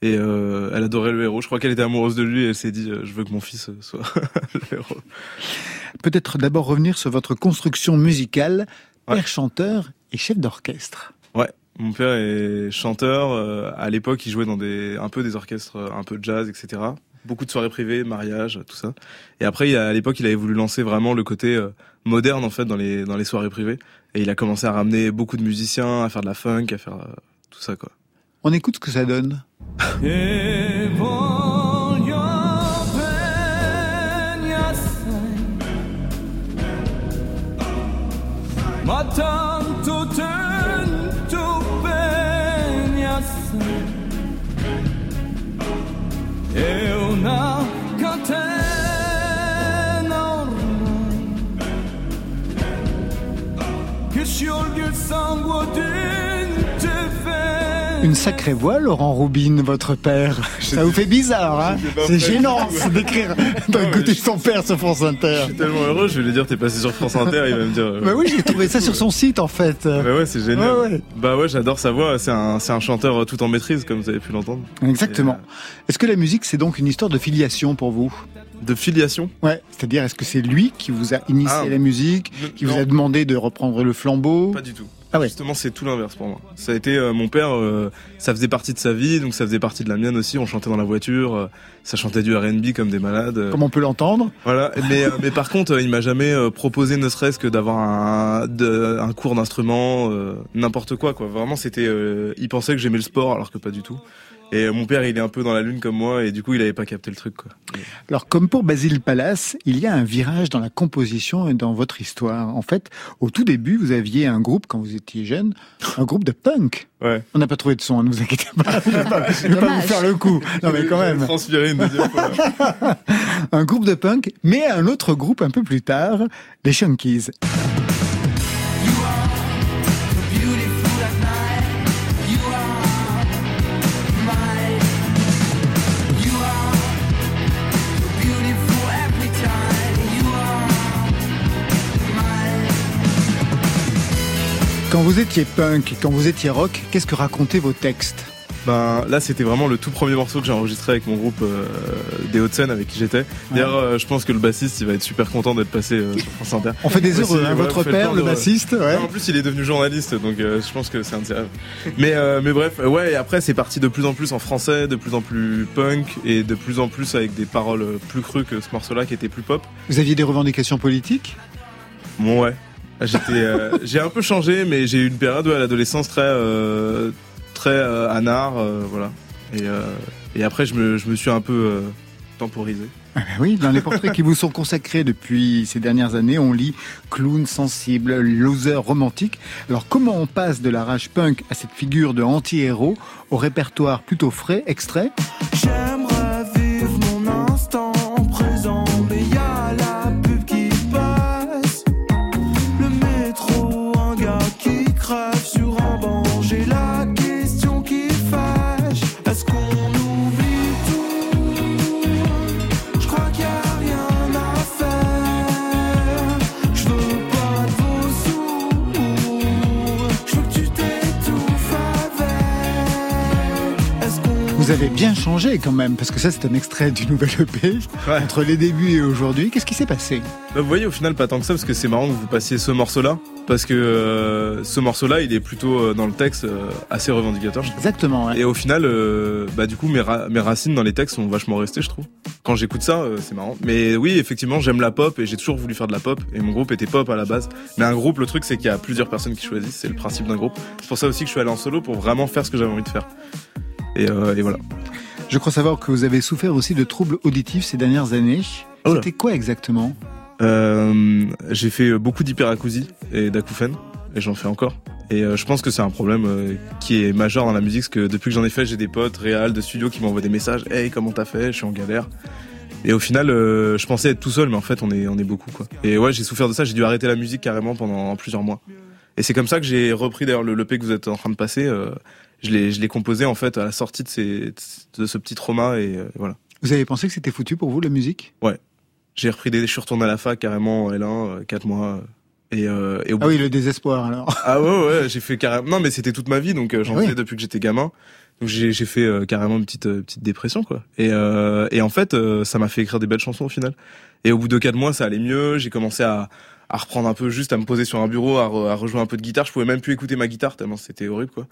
Et euh, elle adorait le héros. Je crois qu'elle était amoureuse de lui et elle s'est dit euh, je veux que mon fils soit le héros. Peut-être d'abord revenir sur votre construction musicale, père chanteur et chef d'orchestre. Ouais, mon père est chanteur. à l'époque, il jouait dans des un peu des orchestres, un peu de jazz, etc. Beaucoup de soirées privées, mariages, tout ça. Et après, il a- à l'époque, il avait voulu lancer vraiment le côté euh, moderne en fait dans les dans les soirées privées. Et il a commencé à ramener beaucoup de musiciens, à faire de la funk, à faire euh, tout ça quoi. On écoute ce que ça donne. Une sacrée voix, Laurent Rubin, votre père. Ça vous fait bizarre, hein C'est gênant d'écrire, d'écouter son père sur France Inter. Je suis tellement heureux, je vais lui dire t'es passé sur France Inter, il va me dire. euh, Bah oui, j'ai trouvé ça sur son site en fait. Bah ouais, c'est génial. Ouais, ouais. Bah ouais, j'adore sa voix. C'est un, un chanteur euh, tout en maîtrise, comme vous avez pu l'entendre. Exactement. Est-ce que la musique, c'est donc une histoire de filiation pour vous? De filiation? Ouais, c'est-à-dire est-ce que c'est lui qui vous a initié Ah. à la musique, qui vous a demandé de reprendre le flambeau? Pas du tout. Ah ouais. Justement, c'est tout l'inverse pour moi. Ça a été euh, mon père, euh, ça faisait partie de sa vie, donc ça faisait partie de la mienne aussi. On chantait dans la voiture, euh, ça chantait du R&B comme des malades. Comme on peut l'entendre Voilà, mais euh, mais par contre, il m'a jamais euh, proposé ne serait-ce que d'avoir un de- un cours d'instrument, euh, n'importe quoi quoi. Vraiment, c'était euh, il pensait que j'aimais le sport alors que pas du tout. Et mon père, il est un peu dans la lune comme moi et du coup, il avait pas capté le truc quoi. Alors, comme pour Basile Palace, il y a un virage dans la composition et dans votre histoire. En fait, au tout début, vous aviez un groupe, quand vous étiez jeune, un groupe de punk. Ouais. On n'a pas trouvé de son, ne vous inquiétez pas. Je vais pas, je vais pas vous faire le coup. Non, mais quand même. Transpirer une deuxième fois. un groupe de punk, mais un autre groupe un peu plus tard, les Shunkies. Quand vous étiez punk, quand vous étiez rock, qu'est-ce que racontaient vos textes Ben là, c'était vraiment le tout premier morceau que j'ai enregistré avec mon groupe euh, des Hauts-de-Seine avec qui j'étais. D'ailleurs, euh, je pense que le bassiste, il va être super content d'être passé euh, sur France Inter. On fait des heureux, hein, votre père, le bassiste, ouais. En plus, il est devenu journaliste, donc euh, je pense que c'est un de ses rêves. Mais mais bref, ouais. Et après, c'est parti de plus en plus en français, de plus en plus punk et de plus en plus avec des paroles plus crues que ce morceau-là qui était plus pop. Vous aviez des revendications politiques? Bon ouais. J'étais, euh, j'ai un peu changé, mais j'ai eu une période ouais, à l'adolescence très, euh, très euh, anard, euh, voilà. Et, euh, et après, je me, je me suis un peu euh, temporisé. Ah ben oui, dans les portraits qui vous sont consacrés depuis ces dernières années, on lit clown sensible, loser romantique. Alors comment on passe de la rage punk à cette figure de anti-héros au répertoire plutôt frais, extrait? J'aimerais changé quand même, parce que ça c'est un extrait du nouvel EP. Entre les débuts et aujourd'hui, qu'est-ce qui s'est passé? Bah, vous voyez, au final, pas tant que ça, parce que c'est marrant que vous passiez ce morceau-là, parce que euh, ce morceau-là, il est plutôt euh, dans le texte euh, assez revendicateur. je. Exactement. ouais. Et au final, bah du coup, mes, ra- mes racines dans les textes sont vachement restées, je trouve. Quand j'écoute ça, c'est marrant. Mais oui, effectivement, j'aime la pop et j'ai toujours voulu faire de la pop. Et mon groupe était pop à la base. Mais un groupe, le truc, c'est qu'il y a plusieurs personnes qui choisissent. C'est le principe d'un groupe. C'est pour ça aussi que je suis allé en solo pour vraiment faire ce que j'avais envie de faire. Et, euh, et voilà. Je crois savoir que vous avez souffert aussi de troubles auditifs ces dernières années. Oh. C'était quoi exactement? Euh, j'ai fait beaucoup d'hyperacousie et d'acouphènes, et j'en fais encore. Et euh, je pense que c'est un problème euh, qui est majeur dans la musique, parce que depuis que j'en ai fait, j'ai des potes réels de studio qui m'envoient des messages. Hey, comment t'as fait? Je suis en galère. Et au final, euh, je pensais être tout seul, mais en fait, on est on est beaucoup quoi. Et ouais, j'ai souffert de ça. J'ai dû arrêter la musique carrément pendant plusieurs mois. Et c'est comme ça que j'ai repris d'ailleurs le EP que vous êtes en train de passer. Euh, je l'ai je l'ai composé en fait à la sortie de ces de ce petit trauma et euh, voilà. Vous avez pensé que c'était foutu pour vous la musique? Ouais. J'ai repris des, je suis retourné à la fac carrément en L1, euh, 4 mois. Et, euh, et au Ah oui, le désespoir alors. Ah ouais, ouais, j'ai fait carrément. Non, mais c'était toute ma vie, donc euh, j'en Oui. faisais depuis que j'étais gamin. Donc j'ai j'ai fait euh, carrément une petite euh, petite dépression quoi. Et euh, et en fait, euh, ça m'a fait écrire des belles chansons au final. Et au bout de quatre mois, ça allait mieux. J'ai commencé à à reprendre un peu juste à me poser sur un bureau, à, re- à rejouer un peu de guitare. Je pouvais même plus écouter ma guitare tellement c'était horrible quoi.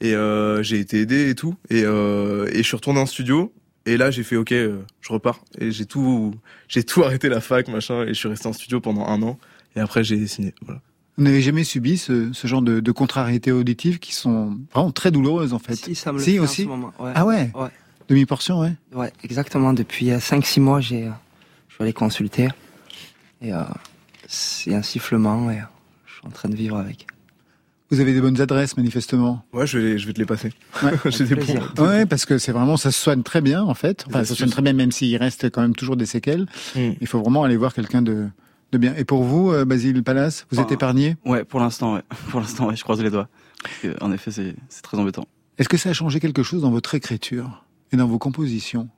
Et euh, j'ai été aidé et tout. Et euh, et je suis retourné en studio. Et là, j'ai fait OK, euh, je repars. Et j'ai tout j'ai tout arrêté la fac machin. Et je suis resté en studio pendant un an. Et après, j'ai signé. Voilà. Vous n'avez jamais subi ce, ce genre de, de contrariétés auditives qui sont vraiment très douloureuses en fait. Si, ça me le Si, fait en aussi. ce moment, ouais. Ah ouais. Ouais. Demi-portion, ouais. Ouais, exactement. Depuis 5-6 mois, j'ai, euh, je suis allé consulter. Et euh, c'est un sifflement et euh, je suis en train de vivre avec. Vous avez des bonnes adresses manifestement. Ouais, je vais, je vais te les passer. Ouais. J'ai des bons. Ouais, parce que c'est vraiment, ça se soigne très bien en fait. Enfin, ça se soigne très bien, même s'il reste quand même toujours des séquelles. Mm. Il faut vraiment aller voir quelqu'un de, de bien. Et pour vous, euh, Basile Palace, vous êtes Ah. épargné? Ouais, pour l'instant, ouais. Pour l'instant, ouais, je croise les doigts. Parce que, en effet, c'est c'est très embêtant. Est-ce que ça a changé quelque chose dans votre écriture et dans vos compositions?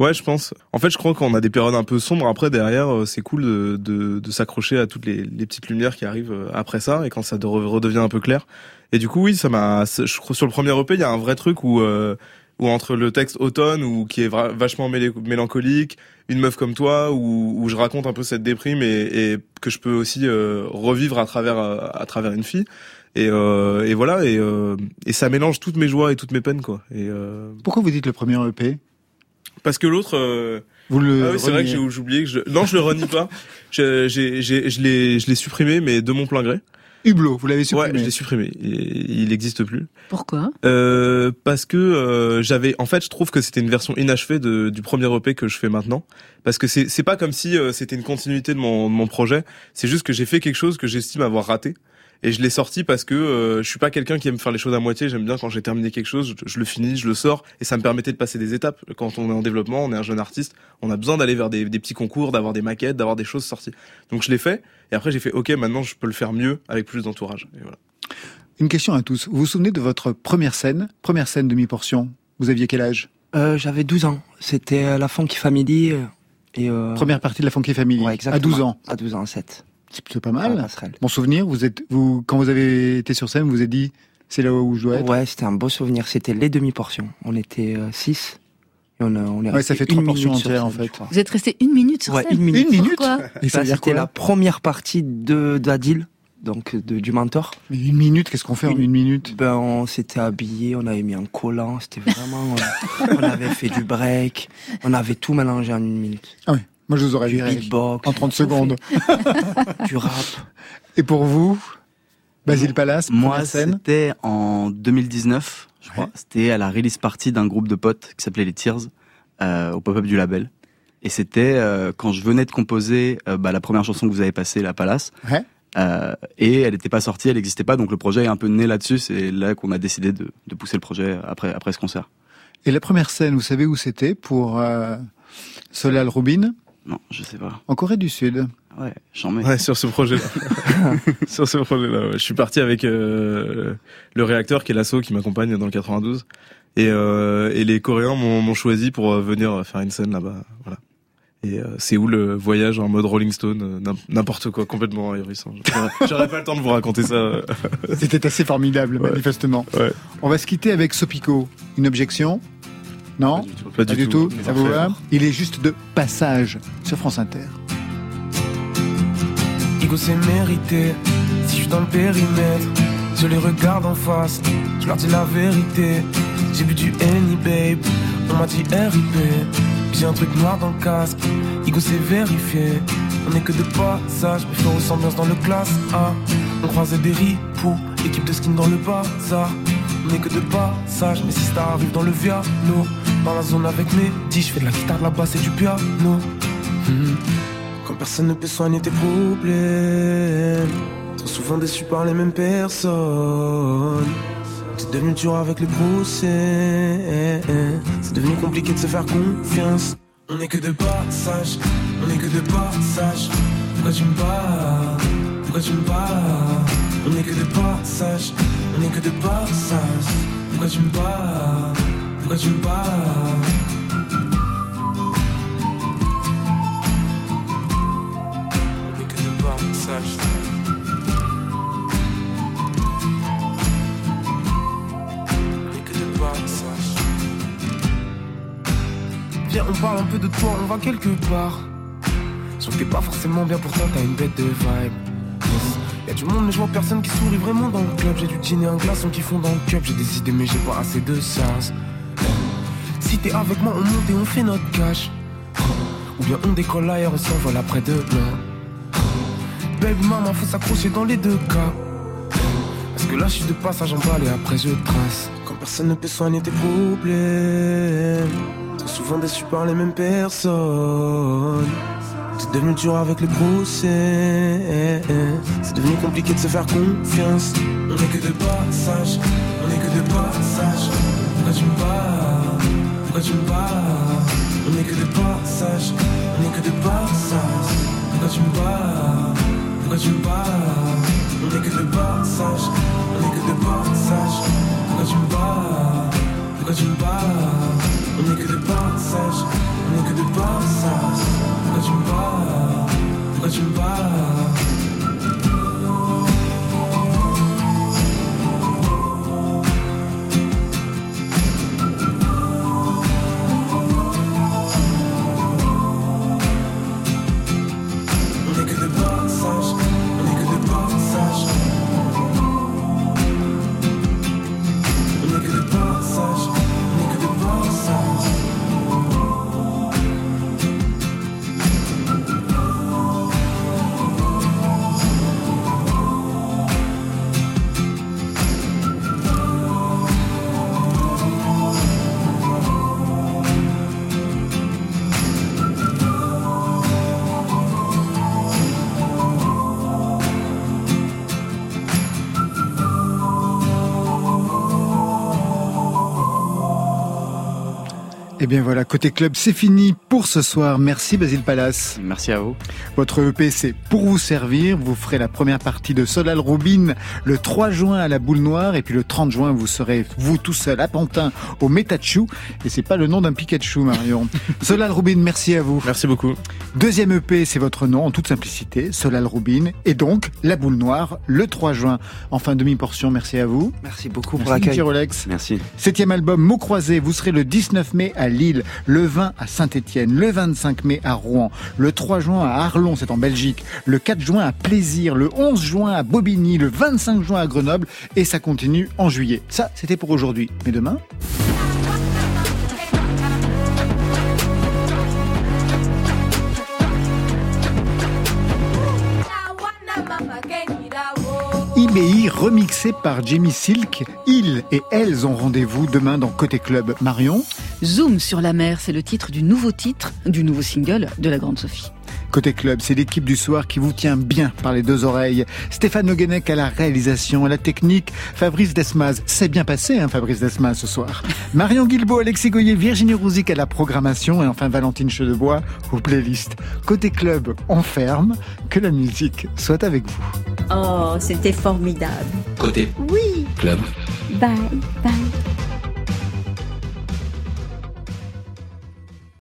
Ouais, je pense. En fait, je crois qu'on a des périodes un peu sombres. Après, derrière, euh, c'est cool de, de, de s'accrocher à toutes les, les petites lumières qui arrivent euh, après ça et quand ça de- redevient un peu clair. Et du coup, oui, ça m'a. Sur le premier EP, il y a un vrai truc où euh, où entre le texte automne ou qui est vachement mélancolique, une meuf comme toi, où, où je raconte un peu cette déprime et, et que je peux aussi euh, revivre à travers à travers une fille. Et, euh, et voilà, et, euh, et ça mélange toutes mes joies et toutes mes peines, quoi. Et Pourquoi vous dites le premier EP parce que l'autre, euh, Vous le ah oui, c'est vrai que j'ai oublié que je non je le renie pas. Je, j'ai, j'ai, je l'ai, je l'ai supprimé, mais de mon plein gré. Hublot, vous l'avez supprimé Ouais, je l'ai supprimé. Il, il n'existe plus. Pourquoi? Euh, parce que euh, j'avais, en fait, je trouve que c'était une version inachevée de, du premier EP que je fais maintenant. Parce que c'est, c'est pas comme si euh, c'était une continuité de mon, de mon projet. C'est juste que j'ai fait quelque chose que j'estime avoir raté. Et je l'ai sorti parce que euh, je suis pas quelqu'un qui aime faire les choses à moitié. J'aime bien quand j'ai terminé quelque chose, je, je le finis, je le sors, et ça me permettait de passer des étapes. Quand on est en développement, on est un jeune artiste, on a besoin d'aller vers des, des petits concours, d'avoir des maquettes, d'avoir des choses sorties. Donc je l'ai fait, et après j'ai fait OK, maintenant je peux le faire mieux avec plus d'entourage. Et voilà. Une question à tous. Vous vous souvenez de votre première scène? Première scène demi-portion. Vous aviez quel âge? Euh, J'avais 12 ans. C'était la Funky Family. euh, Et, euh, Première partie de la Funky Family. ouais, à exactement. 12 ans. À 12 ans, 7. C'est plutôt pas mal. Bon souvenir, vous êtes, vous, quand vous avez été sur scène, vous vous êtes dit, c'est là où je dois être. Ouais, c'était un beau souvenir. C'était les demi-portions. On était 6. et on, a- on est Ouais, ça fait une trois portions entières, en fait. Vous êtes resté une minute sur Ouais, scène une minute. Une minute Pourquoi Et ça Ça, veut dire c'était la première partie de d'Adil, donc de, du mentor. Mais une minute, qu'est-ce qu'on fait en une minute? Ben, on s'était habillé, on avait mis un collant, c'était vraiment. euh, on avait fait du break, on avait tout mélangé en une minute. Ah oui, moi je vous aurais viré beatbox, en 30 secondes. du rap. Et pour vous, Basile Palace, Moi, c'était en 2019, je crois. C'était à la release party d'un groupe de potes qui s'appelait les Tears, euh, au pop-up du label. Et c'était euh, quand je venais de composer euh, bah, la première chanson que vous avez passée, La Palace. Ouais. Euh, et elle n'était pas sortie, elle n'existait pas, donc le projet est un peu né là-dessus. C'est là qu'on a décidé de, de pousser le projet après, après ce concert. Et la première scène, vous savez où c'était pour euh, Solal Rubin? Non, je sais pas. En Corée du Sud. Ouais, j'en mets. Ouais, sur ce projet-là. sur ce projet-là, ouais. je suis parti avec euh, le réacteur qui est l'assaut qui m'accompagne dans le 92. Et, euh, et les Coréens m'ont choisi pour euh, venir faire une scène là-bas. Voilà. Et euh, c'est où le voyage en mode Rolling Stone, euh, n'im- n'importe quoi, complètement ahurissant. J'aurais- pas le temps de vous raconter ça. C'était assez formidable, manifestement. Ouais. On va se quitter avec Sopico. Une objection? Non Pas du tout. Ça vous va. Il est juste de passage sur France Inter. Ego c'est mérité, si je suis dans le périmètre, je les regarde en face, je leur dis la vérité. J'ai bu du Henny babe, on m'a dit RIP, j'ai un truc noir dans le casque, Ego c'est vérifié. On est que de passage, mais faut ressemblance dans le classe A. On croisait des ripoux, équipe de skin dans le bazar. On est que de passage, mais si ça arrive dans le Viano, dans la zone avec mes 10, je fais de la guitare, de la basse et du piano. Mhm. Quand personne ne peut soigner tes problèmes. Trop souvent déçu par les mêmes personnes. C'est devenu dur avec les procès. C'est devenu compliqué de se faire confiance. On n'est que de passage. On n'est que de passage. Pourquoi tu me bats Pourquoi tu me bats On n'est que de passage. On n'est que de passage. Pourquoi tu me bats pourquoi tu que de sache. Que de Viens on parle un peu de toi, on va quelque part. Sauf que pas forcément bien pourtant t'as une bête de vibe. Y'a du monde mais je vois personne qui sourit vraiment dans le club. J'ai du dîner un glaçon qui fond dans le cup. J'ai des idées mais j'ai pas assez de sens si t'es avec moi, on monte et on fait notre cash. Ou bien on décolle ailleurs, on s'envole après demain. Baby maman, faut s'accrocher dans les deux cas. Parce que là, je suis de passage en balle et après je trace. Quand personne ne peut soigner tes problèmes. Trop souvent déçu par les mêmes personnes. C'est devenu dur avec les grossesses. C'est devenu compliqué de se faire confiance. On est que de passage, on est que de passage. Me Pourquoi tu me parles On est que de passage, on est que de passage. Pourquoi tu me parles Pourquoi tu me parles On est que de passage, on est que de passage. Pourquoi tu me parles Pourquoi tu me parles On est que de passage, on est que de passage. Pourquoi tu me parles Pourquoi tu me parles bien voilà, côté club, c'est fini pour ce soir. Merci Basile Palace. Merci à vous. Votre EP, c'est pour vous servir. Vous ferez la première partie de Solal Rubin le 3 juin à la Boule Noire. Et puis le 30 juin, vous serez, vous tout seul, à Pantin, au Metachu. Et c'est pas le nom d'un Pikachu, Marion. Solal Rubin, merci à vous. Merci beaucoup. Deuxième EP, c'est votre nom, en toute simplicité. Solal Rubin. Et donc, la Boule Noire, le 3 juin. Enfin, demi-portion, merci à vous. Merci beaucoup pour Merci, l'accueil. Nicky Rolex. Merci. Septième album, Mots croisés. Vous serez le 19 mai à Lille, le 20 à Saint-Étienne, le 25 mai à Rouen, le 3 juin à Arlon, c'est en Belgique, le 4 juin à Plaisir, le 11 juin à Bobigny, le 25 juin à Grenoble et ça continue en juillet. Ça, c'était pour aujourd'hui. Mais demain IBI remixé par Jimmy Silk. Ils et elles ont rendez-vous demain dans Côté Club. Marion? Zoom sur la mer, c'est le titre du nouveau titre, du nouveau single de la Grande Sophie. Côté Club, c'est l'équipe du soir qui vous tient bien par les deux oreilles. Stéphane Le Guenec à la réalisation, à la technique. Fabrice Desmaz, c'est bien passé, hein, Fabrice Desmaz, ce soir. Marion Guilbault, Alexis Goyer, Virginie Rouzic à la programmation et enfin Valentine Chedebois aux playlists. Côté Club, on ferme. Que la musique soit avec vous. Oh, c'était formidable. Côté Oui. club. Bye, bye.